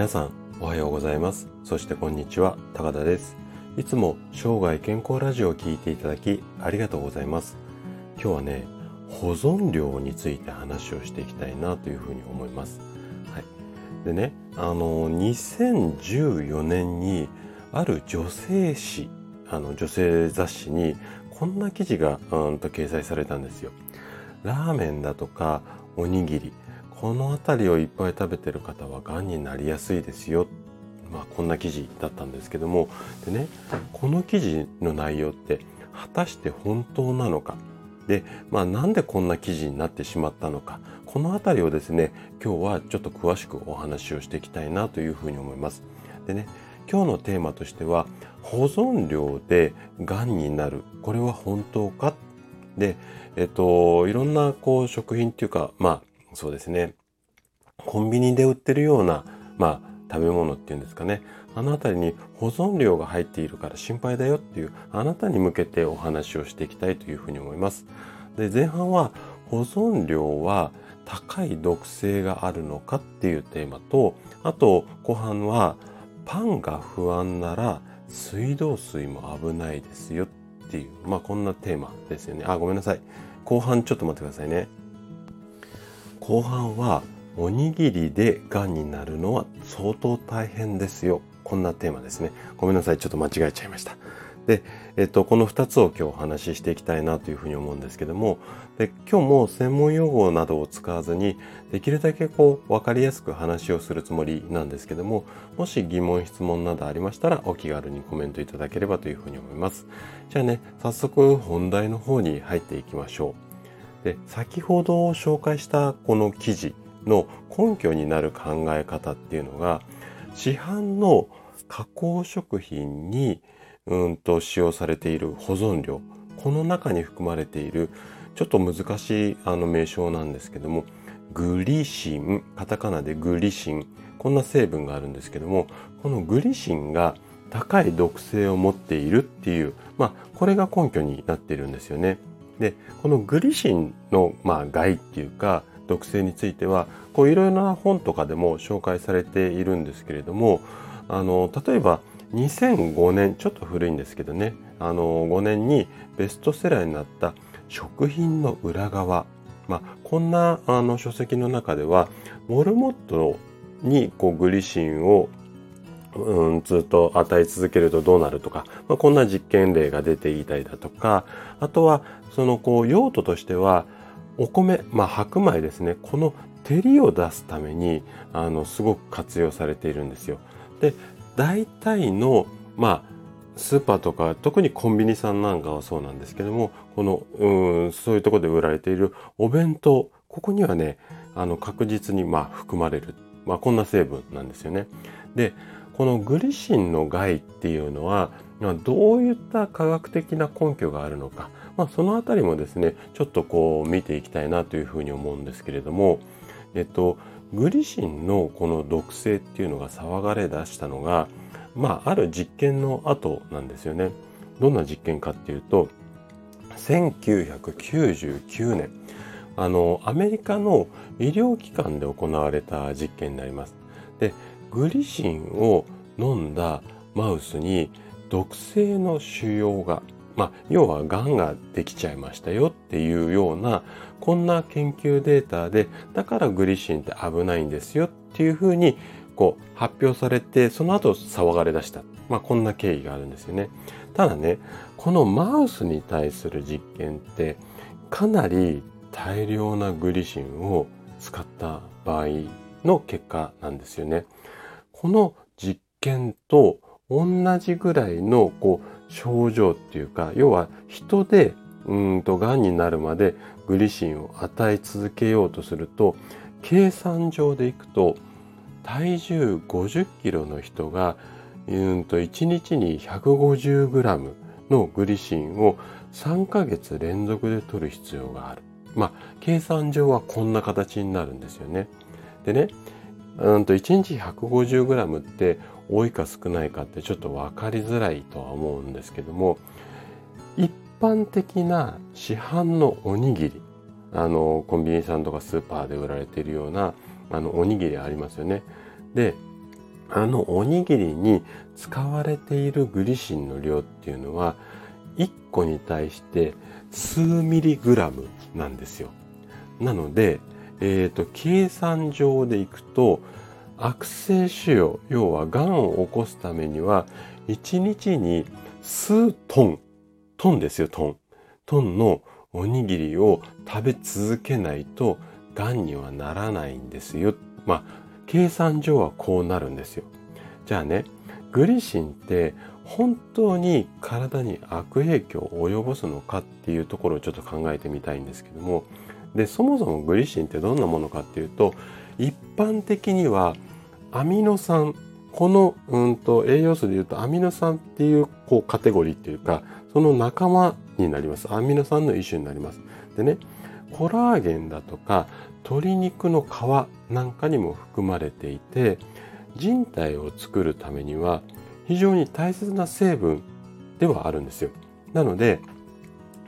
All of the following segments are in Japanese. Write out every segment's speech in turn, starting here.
皆さんおはようございます。そしてこんにちは高田です。いつも生涯健康ラジオを聞いていただきありがとうございます。今日はね保存料について話をしていきたいなというふうに思います。はい。でねあの2014年にある女性誌あの女性雑誌にこんな記事がうんと掲載されたんですよ。ラーメンだとかおにぎり。この辺りをいっぱい食べてる方はがんになりやすいですよ。まあこんな記事だったんですけども。でねこの記事の内容って果たして本当なのか。で、まあ、なんでこんな記事になってしまったのか。この辺りをですね今日はちょっと詳しくお話をしていきたいなというふうに思います。でね今日のテーマとしては保存料でがんになる。これは本当か？でえっといろんなこう食品っていうかまあそうですね。コンビニで売ってるような、まあ、食べ物っていうんですかね。あの辺りに保存料が入っているから心配だよっていう、あなたに向けてお話をしていきたいというふうに思います。で、前半は保存料は高い毒性があるのかっていうテーマと、あと後半はパンが不安なら水道水も危ないですよっていう、まあこんなテーマですよね。あ、ごめんなさい。後半ちょっと待ってくださいね。後半はおにぎりでがんになるのは相当大変ですよ。こんなテーマですね。ごめんなさい。ちょっと間違えちゃいました。で、えっと、この2つを今日お話ししていきたいなというふうに思うんですけども、で今日も専門用語などを使わずに、できるだけこう、わかりやすく話をするつもりなんですけども、もし疑問、質問などありましたら、お気軽にコメントいただければというふうに思います。じゃあね、早速本題の方に入っていきましょう。で先ほど紹介したこの記事の根拠になる考え方っていうのが市販の加工食品にうんと使用されている保存料この中に含まれているちょっと難しいあの名称なんですけどもグリシンカタカナでグリシンこんな成分があるんですけどもこのグリシンが高い毒性を持っているっていうまあこれが根拠になっているんですよね。でこのグリシンの、まあ、害っていうか毒性についてはいろいろな本とかでも紹介されているんですけれどもあの例えば2005年ちょっと古いんですけどねあの5年にベストセラーになった食品の裏側、まあ、こんなあの書籍の中ではモルモットにこうグリシンをうん、ずっと与え続けるとどうなるとか、まあ、こんな実験例が出ていたりだとか、あとは、そのこう用途としては、お米、まあ白米ですね。この照りを出すために、あの、すごく活用されているんですよ。で、大体の、まあ、スーパーとか、特にコンビニさんなんかはそうなんですけども、この、うん、そういうところで売られているお弁当、ここにはね、あの、確実に、まあ、含まれる。まあ、こんな成分なんですよね。で、このグリシンの害っていうのは、どういった科学的な根拠があるのか、まあ、そのあたりもですね、ちょっとこう見ていきたいなというふうに思うんですけれども、えっと、グリシンのこの毒性っていうのが騒がれ出したのが、まあ、ある実験の後なんですよね。どんな実験かっていうと、1999年、あの、アメリカの医療機関で行われた実験になります。で、グリシンを飲んだマウスに毒性の腫瘍が、まあ、要は癌ができちゃいましたよっていうような、こんな研究データで、だからグリシンって危ないんですよっていうふうに、こう発表されて、その後騒がれ出した。まあ、こんな経緯があるんですよね。ただね、このマウスに対する実験って、かなり大量なグリシンを使った場合の結果なんですよね。この実験と同じぐらいのこう症状っていうか、要は人でうんと癌になるまでグリシンを与え続けようとすると、計算上でいくと体重50キロの人がうんと1日に150グラムのグリシンを3ヶ月連続で取る必要がある。まあ、計算上はこんな形になるんですよね。でね、うんと1日 150g って多いか少ないかってちょっと分かりづらいとは思うんですけども一般的な市販のおにぎりあのコンビニさんとかスーパーで売られているようなあのおにぎりありますよね。であのおにぎりに使われているグリシンの量っていうのは1個に対して数ミリグラムなんですよ。なので、え、ー、と、計算上でいくと、悪性腫瘍、要は癌を起こすためには、1日に数トン、トンですよ、トン。トンのおにぎりを食べ続けないと、癌にはならないんですよ。まあ、計算上はこうなるんですよ。じゃあね、グリシンって本当に体に悪影響を及ぼすのかっていうところをちょっと考えてみたいんですけども、で、そもそもグリシンってどんなものかっていうと、一般的にはアミノ酸、この、うんと、栄養素で言うとアミノ酸っていうこうカテゴリーっていうか、その仲間になります。アミノ酸の一種になります。でね、コラーゲンだとか鶏肉の皮なんかにも含まれていて、人体を作るためには非常に大切な成分ではあるんですよ。なので、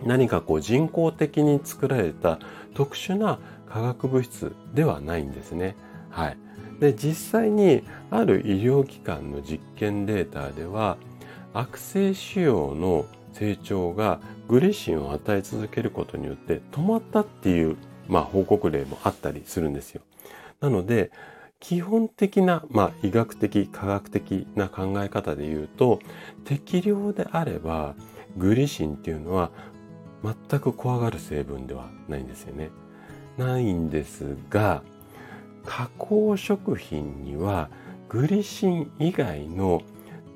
何かこう人工的に作られた特殊な化学物質ではないんですね。はい。で、実際にある医療機関の実験データでは、悪性腫瘍の成長がグリシンを与え続けることによって止まったっていう、まあ、報告例もあったりするんですよ。なので、基本的な、まあ、医学的、科学的な考え方で言うと、適量であれば、グリシンっていうのは全く怖がる成分ではないんですよね。ないんですが、加工食品にはグリシン以外の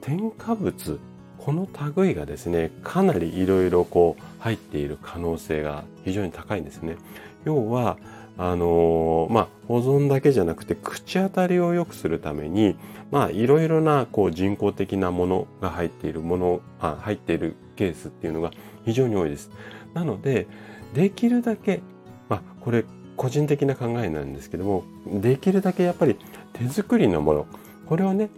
添加物、この類がですね、かなりいろいろこう入っている可能性が非常に高いんですね。要は、あのー、まあ、保存だけじゃなくて口当たりを良くするために、まあ、いろいろなこう人工的なものが入っているもの、あ入っているケースっていうのが非常に多いです。なので、できるだけ、まあ、これ個人的な考えなんですけども、できるだけやっぱり手作りのもの、これをね、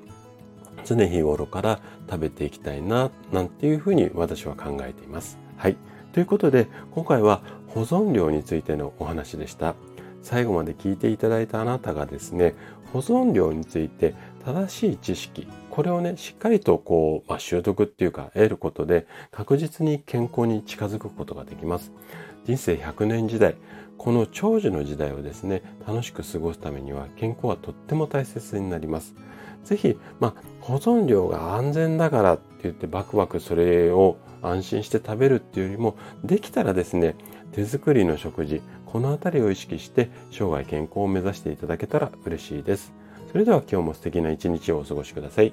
常日頃から食べていきたいな、なんていうふうに私は考えています。はい。ということで、今回は保存料についてのお話でした。最後まで聞いていただいたあなたがですね、保存料について正しい知識、これをね、しっかりとこう、まあ、習得っていうか得ることで確実に健康に近づくことができます。人生100年時代、この長寿の時代をですね、楽しく過ごすためには健康はとっても大切になります。ぜひ、まあ、保存料が安全だからって言ってバクバクそれを安心して食べるっていうよりも、できたらですね、手作りの食事、このあたりを意識して生涯健康を目指していただけたら嬉しいです。それでは今日も素敵な一日をお過ごしください。